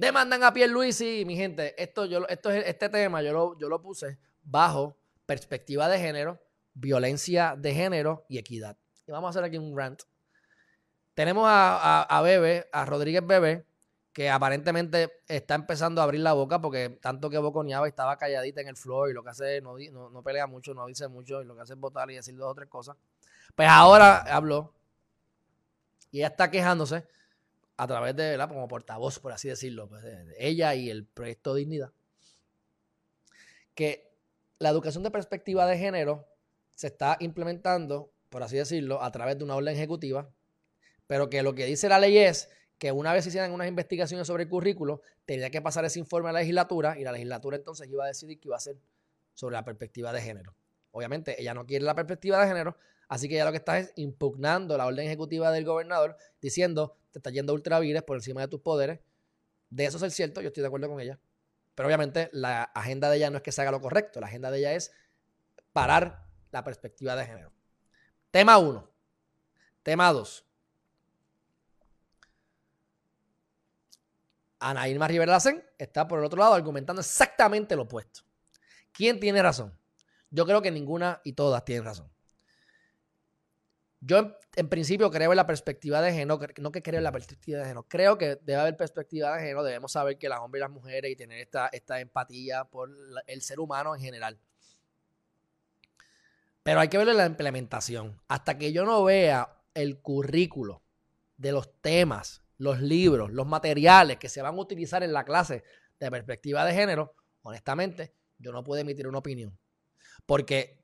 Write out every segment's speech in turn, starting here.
Demandan a Pierluisi, mi gente, esto, yo, esto es, este tema yo lo, yo lo puse bajo perspectiva de género, violencia de género y equidad. Y vamos a hacer aquí un rant. Tenemos a, a, Bebe, a Rodríguez Bebe, que aparentemente está empezando a abrir la boca porque tanto que boconeaba y estaba calladita en el floor y lo que hace no, no, pelea mucho, no dice mucho y lo que hace es votar y decir dos o tres cosas. Pues ahora habló y ella está quejándose a través de, ¿verdad? Como portavoz, por así decirlo, pues, ella y el proyecto Dignidad, que la educación de perspectiva de género se está implementando, por así decirlo, a través de una orden ejecutiva, pero que lo que dice la ley es que una vez hicieran unas investigaciones sobre el currículo, tenía que pasar ese informe a la legislatura y la legislatura entonces iba a decidir qué iba a hacer sobre la perspectiva de género. Obviamente, ella no quiere la perspectiva de género, así que ella lo que está es impugnando la orden ejecutiva del gobernador, diciendo, te está yendo ultravires por encima de tus poderes. De eso es el cierto, yo estoy de acuerdo con ella. Pero obviamente la agenda de ella no es que se haga lo correcto, la agenda de ella es parar la perspectiva de género. Tema 1. Tema 2. Ana Irma Rivera está por el otro lado argumentando exactamente lo opuesto. ¿Quién tiene razón? Yo creo que ninguna y todas tienen razón. Yo en, principio creo en la perspectiva de género, no que creo en la perspectiva de género, creo que debe haber perspectiva de género, debemos saber que las hombres y las mujeres y tener esta, esta empatía por el ser humano en general. Pero hay que ver la implementación. Hasta que yo no vea el currículo de los temas, los libros, los materiales que se van a utilizar en la clase de perspectiva de género, honestamente, yo no puedo emitir una opinión. Porque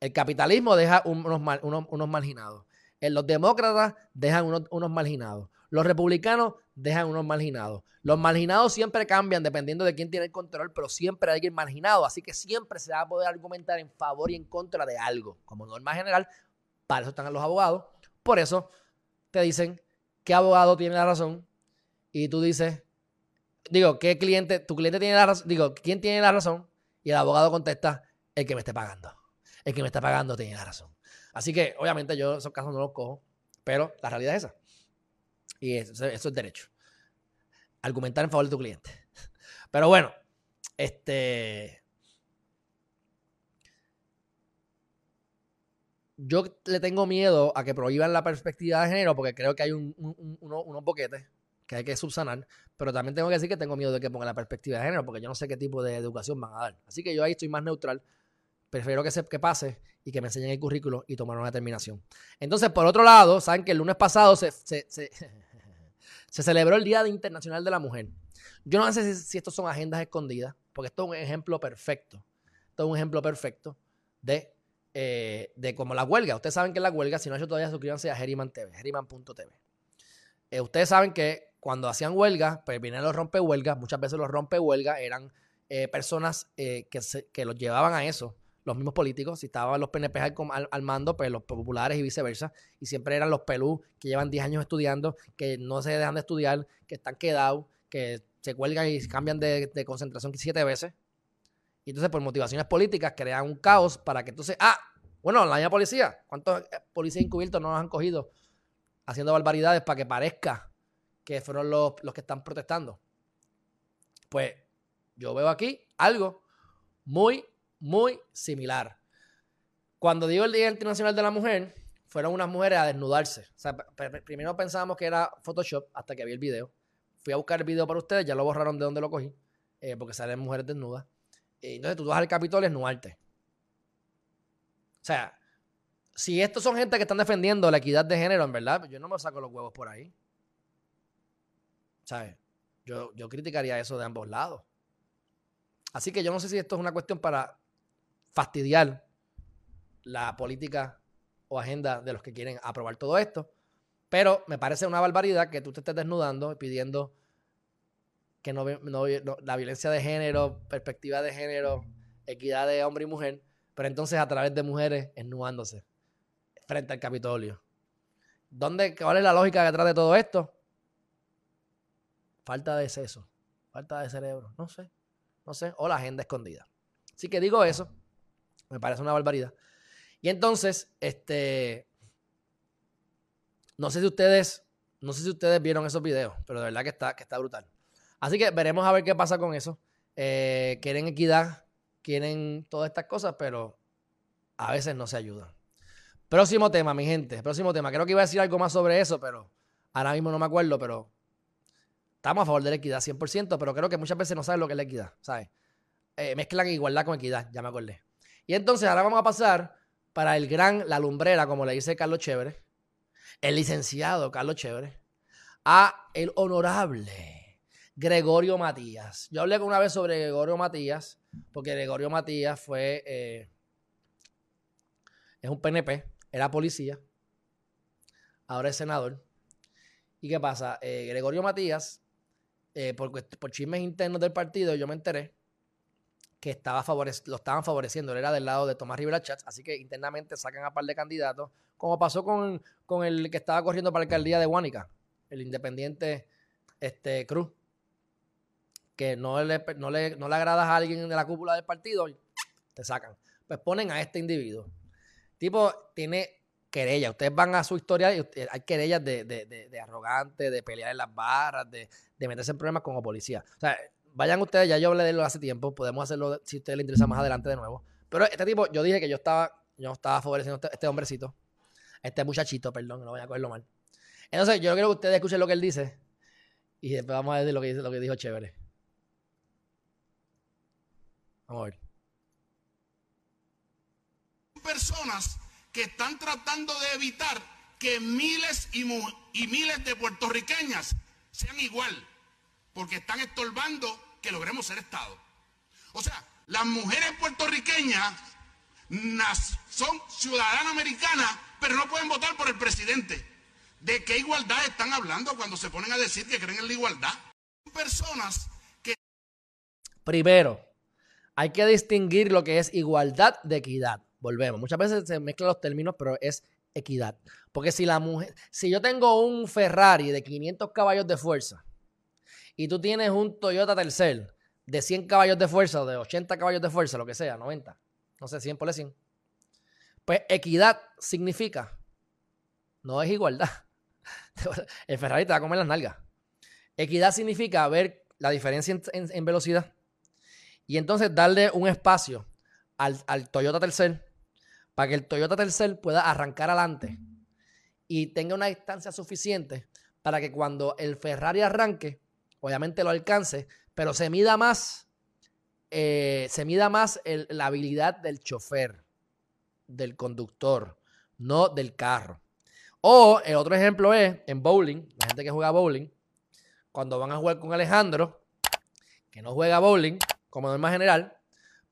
el capitalismo deja unos, unos, marginados. Los demócratas dejan unos, marginados. Los republicanos dejan unos marginados. Los marginados siempre cambian dependiendo de quién tiene el control, pero siempre hay alguien marginado. Así que siempre se va a poder argumentar en favor y en contra de algo. Como norma general, para eso están los abogados. Por eso te dicen qué abogado tiene la razón y tú dices, digo, ¿qué cliente? Tu cliente tiene la razón. Digo, ¿quién tiene la razón? Y el abogado contesta, el que me esté pagando el que me está pagando tiene la razón. Así que, obviamente, yo esos casos no los cojo, pero la realidad es esa. Y eso, es derecho. Argumentar en favor de tu cliente. Pero bueno, este. Yo le tengo miedo a que prohíban la perspectiva de género porque creo que hay unos boquetes que hay que subsanar, pero también tengo que decir que tengo miedo de que pongan la perspectiva de género porque yo no sé qué tipo de educación van a dar. Así que yo ahí estoy más neutral prefiero que, se, que pase y que me enseñen el currículo y tomar una determinación. Entonces, por otro lado, saben que el lunes pasado se, se, celebró el Día Internacional de la Mujer. Yo no sé si, si estos son agendas escondidas, porque esto es un ejemplo perfecto. Esto es un ejemplo perfecto de, eh, de como la huelga. Ustedes saben que la huelga, si no han hecho todavía, suscríbanse a Geriman TV, geriman.tv. Eh, ustedes saben que cuando hacían huelga, pues vienen los rompehuelgas, muchas veces los rompehuelgas eran eh, personas que, que los llevaban a eso los mismos políticos, si estaban los PNP al, mando, pues los populares y viceversa, y siempre eran los pelú que llevan 10 años estudiando, que no se dejan de estudiar, que están quedados, que se cuelgan y cambian de, concentración siete veces. Y entonces por motivaciones políticas crean un caos para que entonces, ah, bueno, la policía, ¿cuántos eh, policías encubiertos no nos han cogido haciendo barbaridades para que parezca que fueron los, los que están protestando? Pues yo veo aquí algo muy muy similar. Cuando digo el Día Internacional de la Mujer, fueron unas mujeres a desnudarse. O sea, primero pensábamos que era Photoshop hasta que vi el video. Fui a buscar el video para ustedes, ya lo borraron de donde lo cogí, eh, porque salen mujeres desnudas. Y entonces tú vas al Capitolio a desnudarte. O sea, si estos son gente que están defendiendo la equidad de género, en verdad, yo no me saco los huevos por ahí. ¿Sabes? Yo, yo criticaría eso de ambos lados. Así que yo no sé si esto es una cuestión para fastidiar la política o agenda de los que quieren aprobar todo esto. Pero me parece una barbaridad que tú te estés desnudando y pidiendo que no, la violencia de género, perspectiva de género, equidad de hombre y mujer, pero entonces a través de mujeres esnudándose frente al Capitolio. ¿Dónde, ¿Cuál es la lógica detrás de todo esto? Falta de seso, falta de cerebro, no sé, no sé, o la agenda escondida. Así que digo eso me parece una barbaridad. Y entonces, este. No sé si ustedes. No sé si ustedes vieron esos videos, pero de verdad que está, que está brutal. Así que veremos a ver qué pasa con eso. Eh, quieren equidad, quieren todas estas cosas, pero a veces no se ayudan. Próximo tema, mi gente. Próximo tema. Creo que iba a decir algo más sobre eso, pero ahora mismo no me acuerdo, pero estamos a favor de la equidad 100%, pero creo que muchas veces no saben lo que es la equidad, ¿sabes? Eh, mezclan igualdad con equidad, ya me acordé. Y entonces ahora vamos a pasar para el gran, la lumbrera, como le dice Carlos Chévere, el licenciado Carlos Chévere, a el honorable Gregorio Matías. Yo hablé una vez sobre Gregorio Matías, porque Gregorio Matías fue, eh, es un PNP, era policía, ahora es senador. ¿Y qué pasa? Eh, Gregorio Matías, eh, por, por chismes internos del partido, yo me enteré que estaba lo estaban favoreciendo. Él era del lado de Tomás Rivera Chats, así que internamente sacan a par de candidatos, como pasó con, con el que estaba corriendo para la alcaldía de Huánica, el independiente este, Cruz, que no le, no, le, no le agradas a alguien de la cúpula del partido, te sacan. Pues ponen a este individuo. Tipo, tiene querella. Ustedes van a su historia y hay querellas de, de, de, de arrogante, de pelear en las barras, de meterse en problemas como policía. O sea, vayan ustedes, ya yo hablé de él hace tiempo, podemos hacerlo si a ustedes les interesa más adelante de nuevo. Pero este tipo, yo dije que yo estaba, yo estaba favoreciendo a este, este hombrecito, este muchachito, perdón, no voy a cogerlo mal. Entonces, yo quiero que ustedes escuchen lo que él dice y después vamos a ver lo que, dice, lo que dijo Chévere. Vamos a ver. Personas que están tratando de evitar que miles y, y miles de puertorriqueñas sean igual porque están estorbando que logremos ser Estado. O sea, las mujeres puertorriqueñas son ciudadanas americanas, pero no pueden votar por el presidente. ¿De qué igualdad están hablando cuando se ponen a decir que creen en la igualdad? Personas que... Primero, hay que distinguir lo que es igualdad de equidad. Volvemos. Muchas veces se mezclan los términos, pero es equidad. Porque si la mujer, si yo tengo un Ferrari de 500 caballos de fuerza y tú tienes un Toyota Tercel de 100 caballos de fuerza o de 80 caballos de fuerza, lo que sea, 90, no sé, 100 por 100, pues equidad significa, no es igualdad. El Ferrari te va a comer las nalgas. Equidad significa ver la diferencia en, velocidad y entonces darle un espacio al, al Toyota Tercel para que el Toyota Tercel pueda arrancar adelante y tenga una distancia suficiente para que cuando el Ferrari arranque, obviamente lo alcance, pero se mida más, eh, se mida más la habilidad del chofer, del conductor, no del carro. O el otro ejemplo es en bowling, la gente que juega bowling, cuando van a jugar con Alejandro, que no juega bowling, como norma general,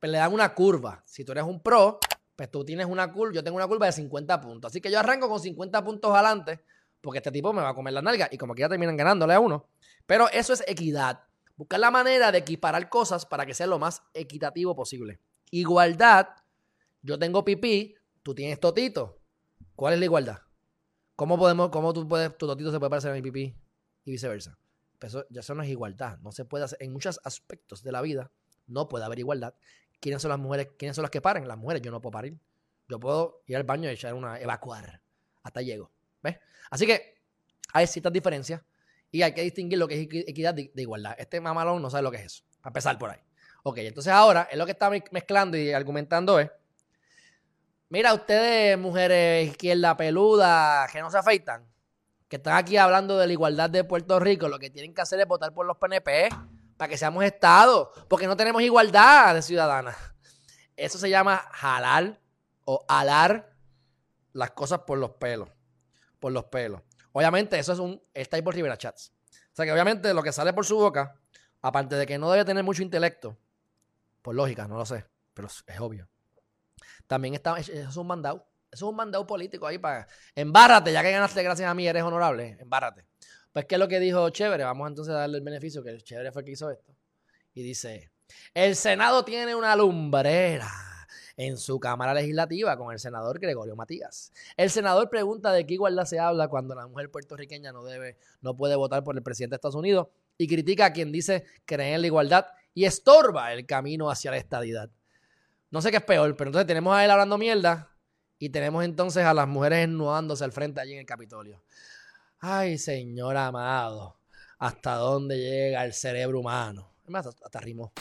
pues le dan una curva. Si tú eres un pro, pues tú tienes una curva, yo tengo una curva de 50 puntos. Así que yo arranco con 50 puntos adelante, porque este tipo me va a comer la nalga y como que ya terminan ganándole a uno. Pero eso es equidad. Buscar la manera de equiparar cosas para que sea lo más equitativo posible. Igualdad. Yo tengo pipí, tú tienes totito. ¿Cuál es la igualdad? ¿Cómo podemos, cómo tú puedes, tu totito se puede parecer a mi pipí y viceversa? Pues eso, eso no es igualdad. No se puede hacer. En muchos aspectos de la vida no puede haber igualdad. ¿Quiénes son las mujeres? ¿Quiénes son las que paren? Las mujeres. Yo no puedo parir. Yo puedo ir al baño y echar una, evacuar. Hasta llego. ¿Ves? Así que hay ciertas diferencias y hay que distinguir lo que es equidad de, igualdad. Este mamalón no sabe lo que es eso. A empezar por ahí. Ok, entonces ahora es lo que está mezclando y argumentando es. Mira, ustedes, mujeres izquierda peluda, que no se afeitan, que están aquí hablando de la igualdad de Puerto Rico, lo que tienen que hacer es votar por los PNP para que seamos Estado, porque no tenemos igualdad de ciudadanas. Eso se llama jalar o alar las cosas por los pelos. Por los pelos. Obviamente, eso es un. Está ahí por Rivera Chats. O sea que obviamente lo que sale por su boca, aparte de que no debe tener mucho intelecto, por lógica, no lo sé, pero es obvio. También está. Eso es un mandado. Eso es un mandado político ahí para. Embárrate, ya que ganaste gracias a mí, eres honorable. Embárrate. Pues, ¿qué es lo que dijo Chévere? Vamos entonces a darle el beneficio, que el Chévere fue el que hizo esto. Y dice: El Senado tiene una lumbrera en su Cámara Legislativa con el senador Gregorio Matías. El senador pregunta de qué igualdad se habla cuando la mujer puertorriqueña no debe, no puede votar por el presidente de Estados Unidos y critica a quien dice creer en la igualdad y estorba el camino hacia la estadidad. No sé qué es peor, pero entonces tenemos a él hablando mierda y tenemos entonces a las mujeres ennudándose al frente allí en el Capitolio. Ay, señor amado. hasta dónde llega el cerebro humano. Además, hasta, rimó.